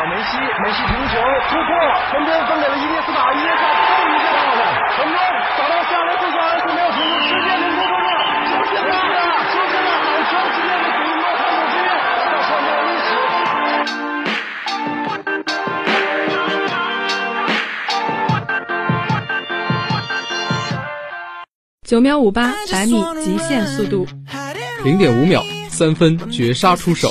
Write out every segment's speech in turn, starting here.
到梅西，梅西停球突破，传边分给了伊涅斯塔，伊涅斯塔终于接到了，传边找到下来自传，没有停住，世界名球中了，出现了，出现了，好长时间的古莫卡姆之夜，要创造历史。九秒五八百米极限速度，零点五秒三分绝杀出手，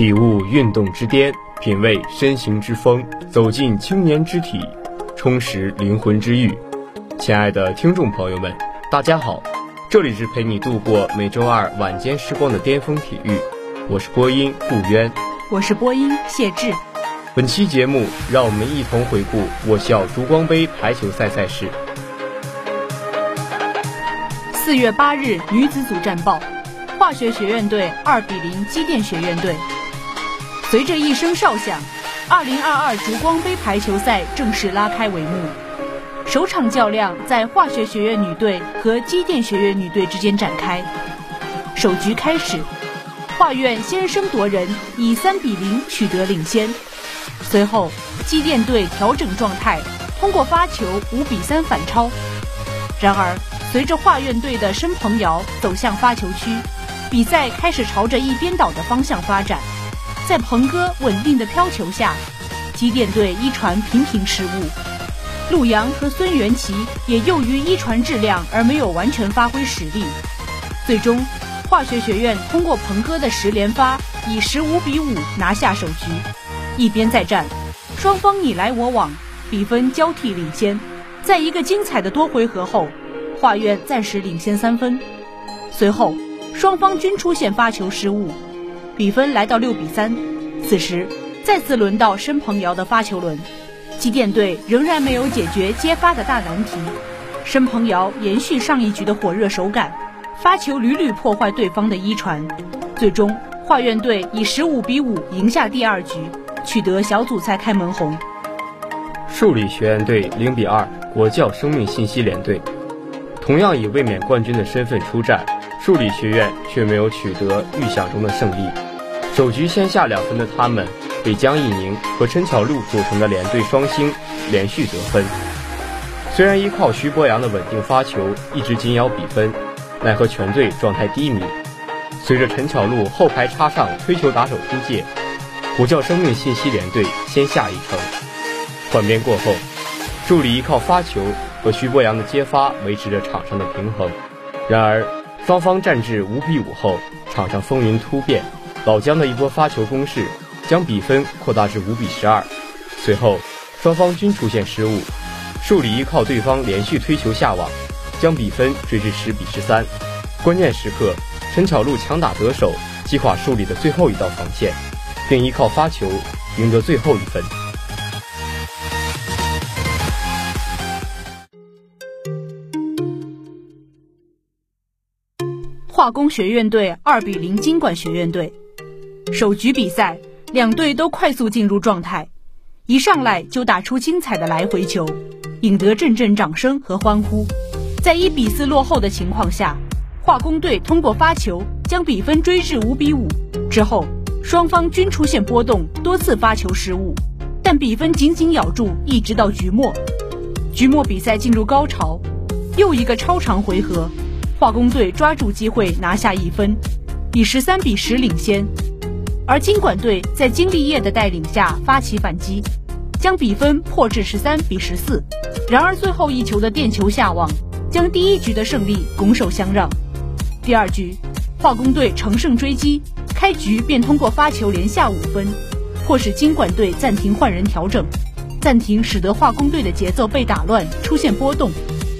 体悟运动之巅，品味身形之风，走进青年之体，充实灵魂之欲。亲爱的听众朋友们，大家好。这里是陪你度过每周二晚间时光的巅峰体育，我是播音顾渊，我是播音谢志。本期节目，让我们一同回顾我校烛光杯排球赛赛事。四月八日女子组战报：化学学院队二比零机电学院队。随着一声哨响，二零二二烛光杯排球赛正式拉开帷幕。首场较量在化学学院女队和机电学院女队之间展开。首局开始，化院先声夺人，以三比零取得领先。随后，机电队调整状态，通过发球五比三反超。然而，随着化院队的申鹏瑶走向发球区，比赛开始朝着一边倒的方向发展。在鹏哥稳定的飘球下，机电队一传频频失误。陆阳和孙元奇也由于一传质量而没有完全发挥实力，最终，化学学院通过鹏哥的十连发，以十五比五拿下首局。一边再战，双方你来我往，比分交替领先。在一个精彩的多回合后，化院暂时领先三分。随后，双方均出现发球失误，比分来到六比三。此时，再次轮到申鹏瑶的发球轮。机电队仍然没有解决接发的大难题，申鹏瑶延续上一局的火热手感，发球屡屡破坏对方的一传，最终化院队以十五比五赢下第二局，取得小组赛开门红。数理学院队零比二国教生命信息联队，同样以卫冕冠军的身份出战，数理学院却没有取得预想中的胜利，首局先下两分的他们。被江一宁和陈巧璐组成的联队双星连续得分，虽然依靠徐博洋的稳定发球一直紧咬比分，奈何全队状态低迷。随着陈巧璐后排插上推球打手出界，虎啸生命信息联队先下一城。换边过后，助理依靠发球和徐博洋的接发维持着场上的平衡。然而，双方战至五比五后，场上风云突变，老姜的一波发球攻势。将比分扩大至五比十二，随后双方均出现失误，数里依靠对方连续推球下网，将比分追至十比十三。关键时刻，陈巧璐强打得手，击垮数里的最后一道防线，并依靠发球赢得最后一分。化工学院队二比零经管学院队，首局比赛。两队都快速进入状态，一上来就打出精彩的来回球，引得阵阵掌声和欢呼。在一比四落后的情况下，化工队通过发球将比分追至五比五。之后，双方均出现波动，多次发球失误，但比分紧紧咬住，一直到局末。局末比赛进入高潮，又一个超长回合，化工队抓住机会拿下一分，以十三比十领先。而经管队在金立业的带领下发起反击，将比分破至十三比十四。然而最后一球的垫球下网，将第一局的胜利拱手相让。第二局，化工队乘胜追击，开局便通过发球连下五分，迫使经管队暂停换人调整。暂停使得化工队的节奏被打乱，出现波动。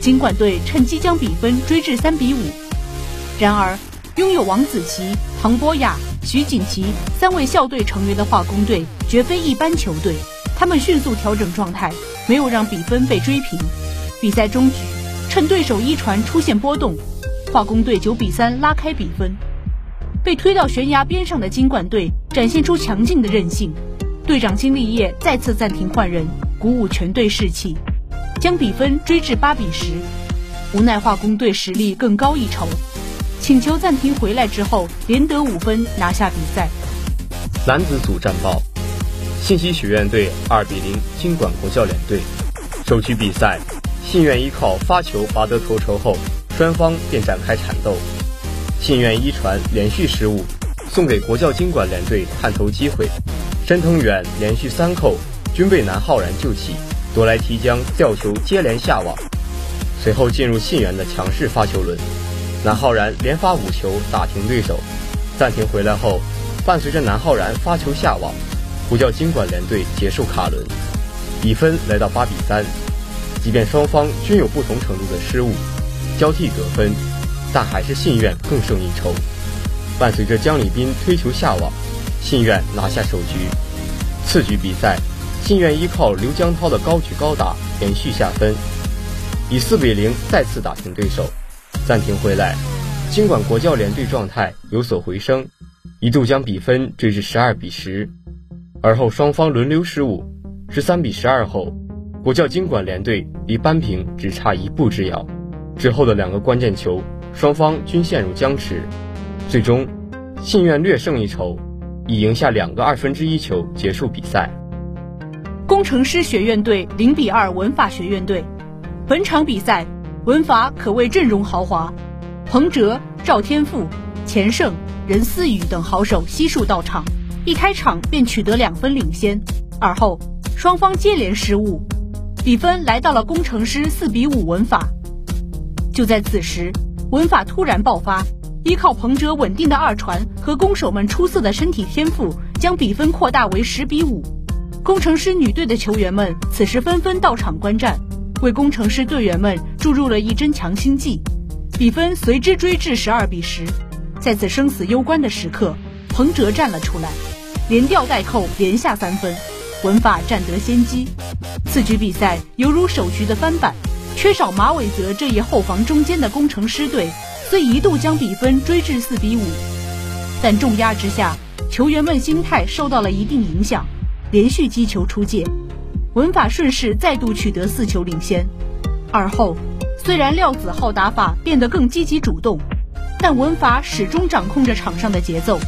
金管队趁机将比分追至三比五，然而拥有王子奇、唐波亚、徐锦旗三位校队成员的化工队绝非一般球队，他们迅速调整状态，没有让比分被追平。比赛终局，趁对手一传出现波动，化工队九比三拉开比分。被推到悬崖边上的金管队展现出强劲的韧性，队长金立业再次暂停换人，鼓舞全队士气，将比分追至八比十。无奈化工队实力更高一筹，请求暂停回来之后，连得五分拿下比赛。男子组战报：信息学院队二比零金管国教联队。首局比赛，信院依靠发球拔得头筹后，双方便展开缠斗。信院一传连续失误，送给国教经管联队探头机会。申藤远连续三扣均被南浩然救起，夺来提将吊球接连下网。随后进入信源的强势发球轮，南浩然连发五球打停对手。暂停回来后，伴随着南浩然发球下网，呼叫经管联队结束卡轮，比分来到八比三。即便双方均有不同程度的失误，交替得分。但还是信愿更胜一筹。伴随着姜礼斌推球下网，信愿拿下首局。次局比赛，信愿依靠刘江涛的高举高打连续下分，以四比零再次打平对手。暂停回来，尽管国教联队状态有所回升，一度将比分追至十二比十。而后双方轮流失误，十三比十二后，国教经管联队离扳平只差一步之遥。之后的两个关键球。双方均陷入僵持，最终信院略胜一筹，以赢下两个二分之一球结束比赛。工程师学院队零比二文法学院队，本场比赛文法可谓阵容豪华，彭哲、赵天赋、钱胜、任思雨等好手悉数到场，一开场便取得两分领先。而后双方接连失误，比分来到了工程师四比五文法。就在此时。文法突然爆发，依靠彭哲稳定的二传和攻手们出色的身体天赋，将比分扩大为十比五。工程师女队的球员们此时纷纷到场观战，为工程师队员们注入了一针强心剂。比分随之追至十二比十。在此生死攸关的时刻，彭哲站了出来，连吊带扣连下三分，文法占得先机。此局比赛犹如首局的翻版。缺少马伟泽这一后防中间的工程师队，虽一度将比分追至四比五，但重压之下，球员们心态受到了一定影响，连续击球出界，文法顺势再度取得四球领先。而后，虽然廖子浩打法变得更积极主动，但文法始终掌控着场上的节奏，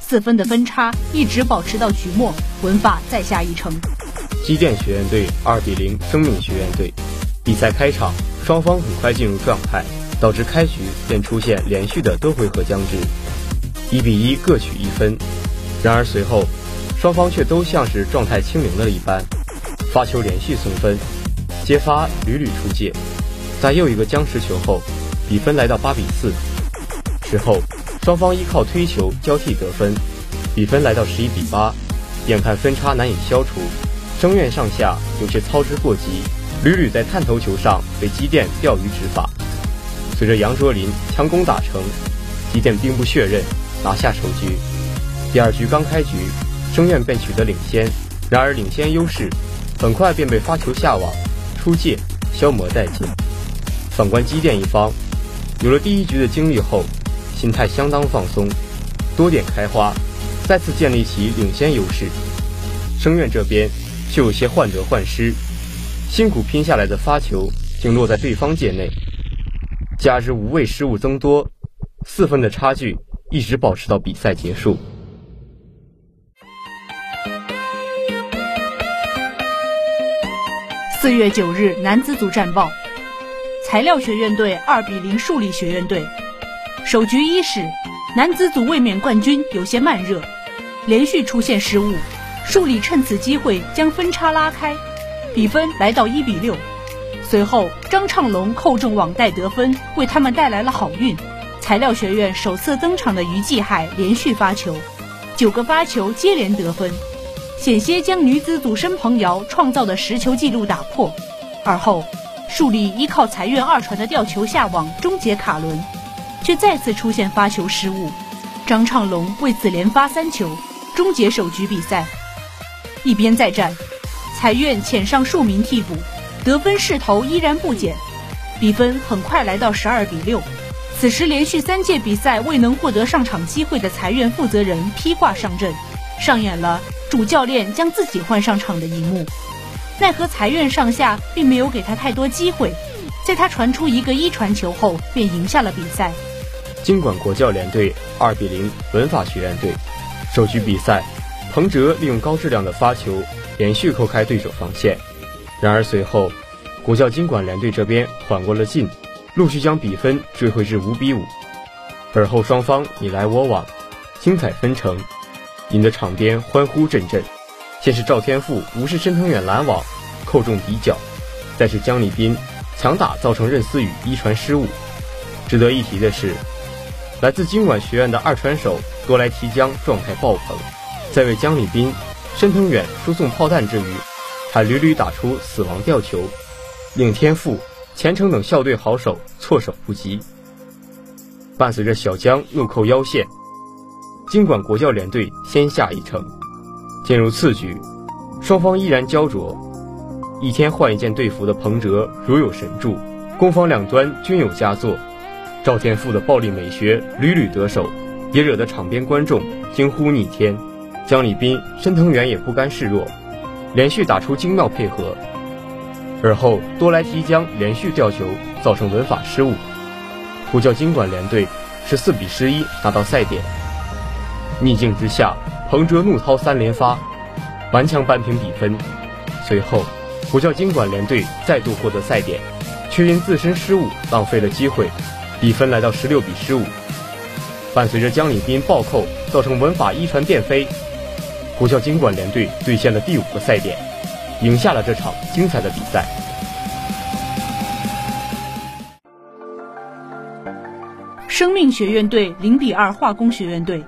四分的分差一直保持到局末，文法再下一城。机电学院队二比零生命学院队。比赛开场，双方很快进入状态，导致开局便出现连续的多回合僵持，一比一各取一分。然而随后，双方却都像是状态清零了一般，发球连续送分，接发屡屡出界。在又一个僵持球后，比分来到八比四。之后，双方依靠推球交替得分，比分来到十一比八。眼看分差难以消除，声院上下有些操之过急。屡屡在探头球上被机电钓鱼执法，随着杨卓林强攻打成，机电兵不血刃拿下首局。第二局刚开局，声院便取得领先，然而领先优势很快便被发球下网、出界消磨殆尽。反观机电一方，有了第一局的经历后，心态相当放松，多点开花，再次建立起领先优势。声院这边却有些患得患失。辛苦拼下来的发球竟落在对方界内，加之无谓失误增多，四分的差距一直保持到比赛结束。四月九日男子组战报：材料学院队二比零树立学院队。首局伊始，男子组卫冕冠军有些慢热，连续出现失误，树立趁此机会将分差拉开。比分来到一比六，随后张畅龙扣中网带得分，为他们带来了好运。材料学院首次登场的于继海连续发球，九个发球接连得分。险些将女子组申鹏瑶创造的十球纪录打破。而后，树立依靠财院二传的吊球下网终结卡伦，却再次出现发球失误。张畅龙为此连发三球，终结首局比赛。一边再战，财院遣上数名替补，得分势头依然不减，比分很快来到十二比六。此时，连续三届比赛未能获得上场机会的财院负责人披挂上阵，上演了主教练将自己换上场的一幕。奈何财院上下并没有给他太多机会，在他传出一个一传球后，便赢下了比赛。经管国教联队二比零文法学院队，首局比赛，彭哲利用高质量的发球连续扣开对手防线，然而随后国教经管联队这边缓过了劲。陆续将比分追回至五比五，而后双方你来我往，精彩纷呈，引得场边欢呼阵阵。先是赵天赋无视申腾远拦网，扣中底角，再是姜立斌强打造成任思雨一传失误。值得一提的是，来自经管学院的二传手多来提江状态爆棚，在为姜立斌、申腾远输送炮弹之余，还屡屡打出死亡吊球，令天赋。前程等校队好手措手不及。伴随着小江怒扣腰线，经管国教联队先下一城。进入次局，双方依然焦灼。一天换一件队服的彭哲如有神助，攻防两端均有佳作。赵天赋的暴力美学屡屡得手，也惹得场边观众惊呼逆天。江礼斌、申腾远也不甘示弱，连续打出精妙配合。而后多来提江连续吊球，造成文法失误。呼叫经管联队十四比十一拿到赛点。逆境之下，彭哲怒掏三连发，顽强扳平比分。随后，呼啸经管联队再度获得赛点，却因自身失误浪费了机会，比分来到十六比十五。伴随着姜礼斌暴扣，造成文法一传电飞，呼啸经管联队兑现了第五个赛点。赢下了这场精彩的比赛。生命学院队零比二化工学院队，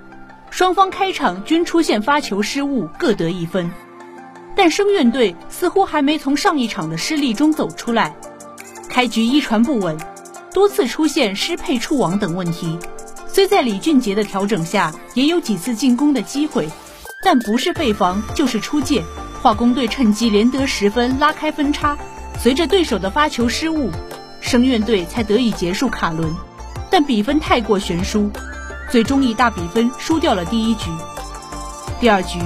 双方开场均出现发球失误，各得一分。但声院队似乎还没从上一场的失利中走出来，开局一传不稳，多次出现失配触网等问题。虽在李俊杰的调整下，也有几次进攻的机会，但不是被防就是出界。化工队趁机连得十分，拉开分差。随着对手的发球失误，声院队才得以结束卡轮，但比分太过悬殊，最终以大比分输掉了第一局。第二局，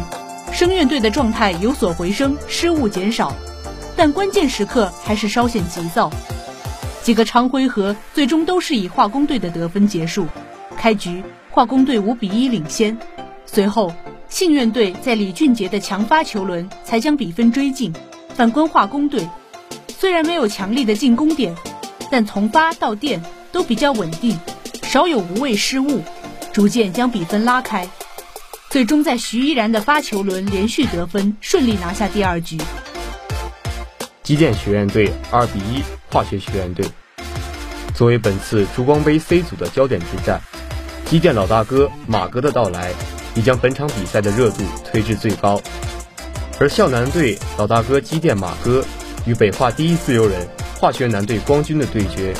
声院队的状态有所回升，失误减少，但关键时刻还是稍显急躁。几个长回合最终都是以化工队的得分结束。开局，化工队五比一领先，随后。信院队在李俊杰的强发球轮才将比分追进。反观化工队，虽然没有强力的进攻点，但从发到电都比较稳定，少有无谓失误，逐渐将比分拉开。最终在徐依然的发球轮连续得分，顺利拿下第二局。机电学院队二比一化学学院队。作为本次烛光杯 C 组的焦点之战，机电老大哥马哥的到来。已将本场比赛的热度推至最高，而校男队老大哥机电马哥与北化第一自由人化学男队光军的对决，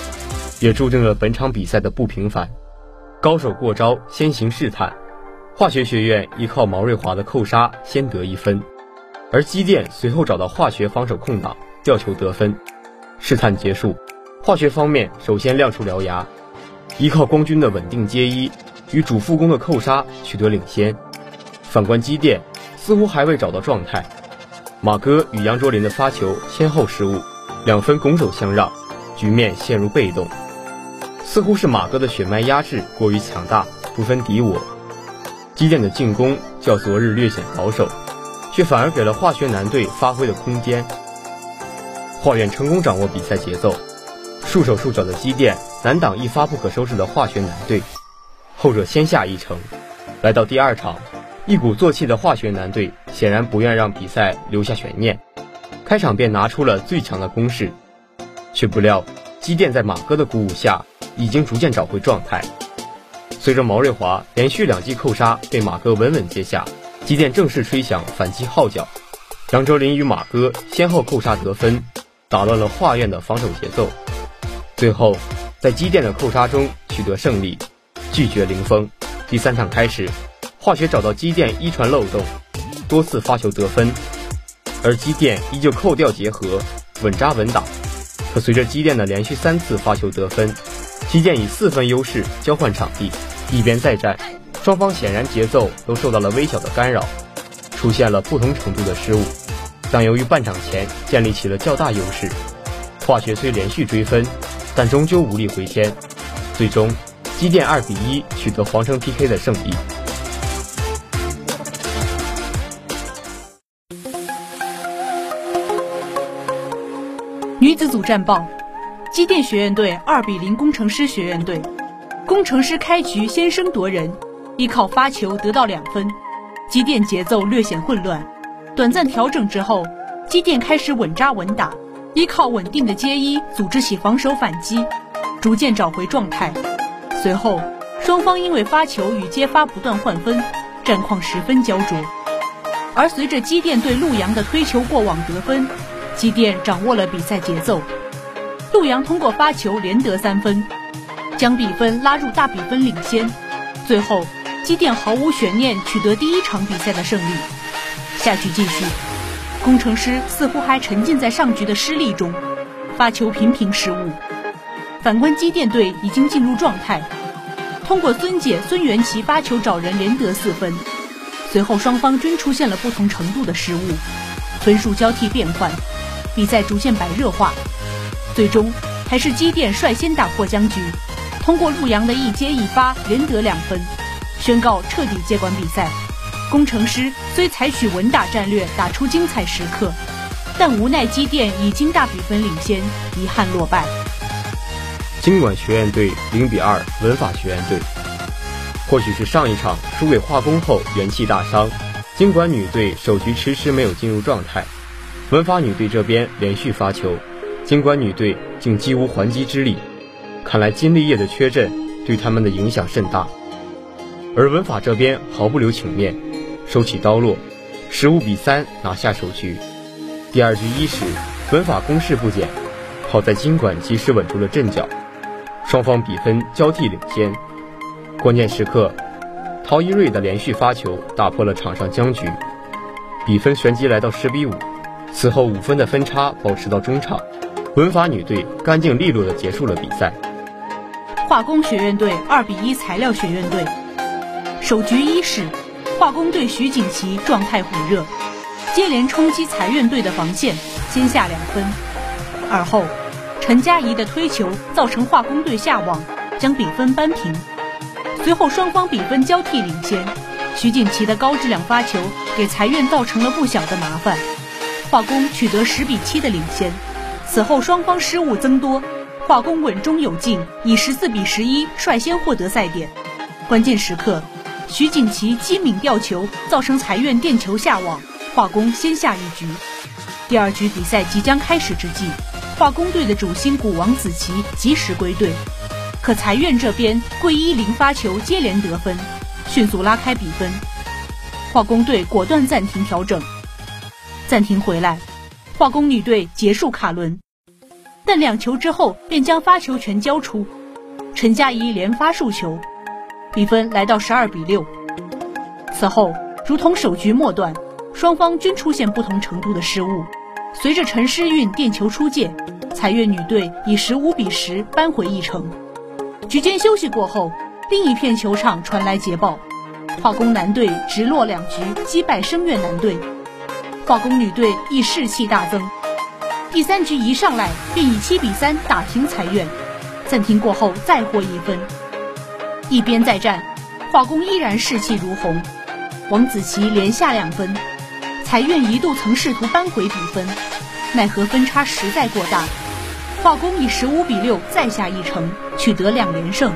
也注定了本场比赛的不平凡。高手过招，先行试探，化学学院依靠毛瑞华的扣杀先得一分，而机电随后找到化学防守空档，吊球得分。试探结束，化学方面首先亮出獠牙，依靠光军的稳定接一。与主副攻的扣杀取得领先，反观机电似乎还未找到状态。马哥与杨卓林的发球先后失误，两分拱手相让，局面陷入被动。似乎是马哥的血脉压制过于强大，不分敌我。机电的进攻较昨日略显保守，却反而给了化学男队发挥的空间。化院成功掌握比赛节奏，束手束脚的机电难挡一发不可收拾的化学男队。后者先下一城，来到第二场，一鼓作气的化学男队显然不愿让比赛留下悬念，开场便拿出了最强的攻势，却不料机电在马哥的鼓舞下，已经逐渐找回状态。随着毛瑞华连续两记扣杀被马哥稳稳接下，机电正式吹响反击号角。杨哲林与马哥先后扣杀得分，打乱了华苑的防守节奏。最后，在机电的扣杀中取得胜利，拒绝零封。第三场开始，化学找到机电一传漏洞，多次发球得分，而机电依旧扣吊结合，稳扎稳打。可随着机电的连续三次发球得分，机电以四分优势交换场地，一边再战，双方显然节奏都受到了微小的干扰，出现了不同程度的失误。但由于半场前建立起了较大优势，化学虽连续追分，但终究无力回天，最终。机电二比一取得皇城 PK 的胜利。女子组战报：机电学院队二比零工程师学院队。工程师开局先声夺人，依靠发球得到两分。机电节奏略显混乱，短暂调整之后，机电开始稳扎稳打，依靠稳定的接一组织起防守反击，逐渐找回状态。随后，双方因为发球与接发不断换分，战况十分焦灼。而随着机电对陆阳的推球过网得分，机电掌握了比赛节奏。陆阳通过发球连得三分，将比分拉入大比分领先。最后，机电毫无悬念取得第一场比赛的胜利。下局继续，工程师似乎还沉浸在上局的失利中，发球频频失误。反观机电队已经进入状态，通过孙姐孙元琪发球找人连得四分，随后双方均出现了不同程度的失误，分数交替变换，比赛逐渐白热化，最终还是机电率先打破僵局，通过陆阳的一接一发连得两分，宣告彻底接管比赛。工程师虽采取稳打战略打出精彩时刻，但无奈机电已经大比分领先，遗憾落败。经管学院队零比二文法学院队，或许是上一场输给化工后元气大伤，经管女队首局迟迟没有进入状态。文法女队这边连续发球，经管女队竟几无还击之力，看来金立业的缺阵对他们的影响甚大。而文法这边毫不留情面，收起刀落，十五比三拿下首局。第二局伊始，文法攻势不减，好在金管及时稳住了阵脚。双方比分交替领先，关键时刻，陶一瑞的连续发球打破了场上僵局，比分旋即来到十比五。此后五分的分差保持到中场，文法女队干净利落地结束了比赛。化工学院队二比一材料学院队，首局伊始，化工队徐锦旗状态火热，接连冲击财院队的防线，先下两分。而后。陈佳怡的推球造成化工队下网，将比分扳平。随后双方比分交替领先，徐锦旗的高质量发球给财院造成了不小的麻烦，化工取得十比七的领先。此后双方失误增多，化工稳中有进，以十四比十一率先获得赛点。关键时刻，徐锦旗机敏吊球造成财院垫球下网，化工先下一局。第二局比赛即将开始之际。化工队的主心骨王子琪及时归队，可财院这边桂一零发球接连得分，迅速拉开比分。化工队果断暂停调整，暂停回来，化工女队结束卡轮，但两球之后便将发球权交出，陈佳怡连发数球，比分来到十二比六。此后，如同首局末段，双方均出现不同程度的失误。随着陈诗韵垫球出界，财院女队以十五比十扳回一城。局间休息过后，另一片球场传来捷报：化工男队直落两局击败声乐男队，化工女队亦士气大增。第三局一上来便以七比三打平财院，暂停过后再获一分。一边再战，化工依然士气如虹，王子琪连下两分。财院一度曾试图扳回比分，奈何分差实在过大，化工以十五比六再下一城，取得两连胜。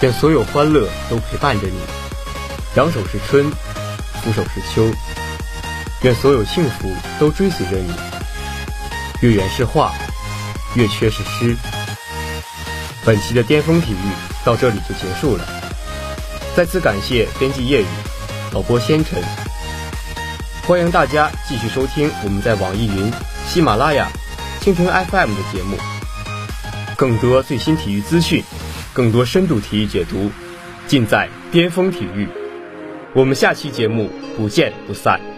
愿所有欢乐都陪伴着你，扬手是春，俯手是秋。愿所有幸福都追随着你。月圆是画，月缺是诗。本期的巅峰体育到这里就结束了，再次感谢编辑夜雨、导播仙尘，欢迎大家继续收听我们在网易云、喜马拉雅、蜻蜓 FM 的节目，更多最新体育资讯，更多深度体育解读，尽在巅峰体育。我们下期节目不见不散。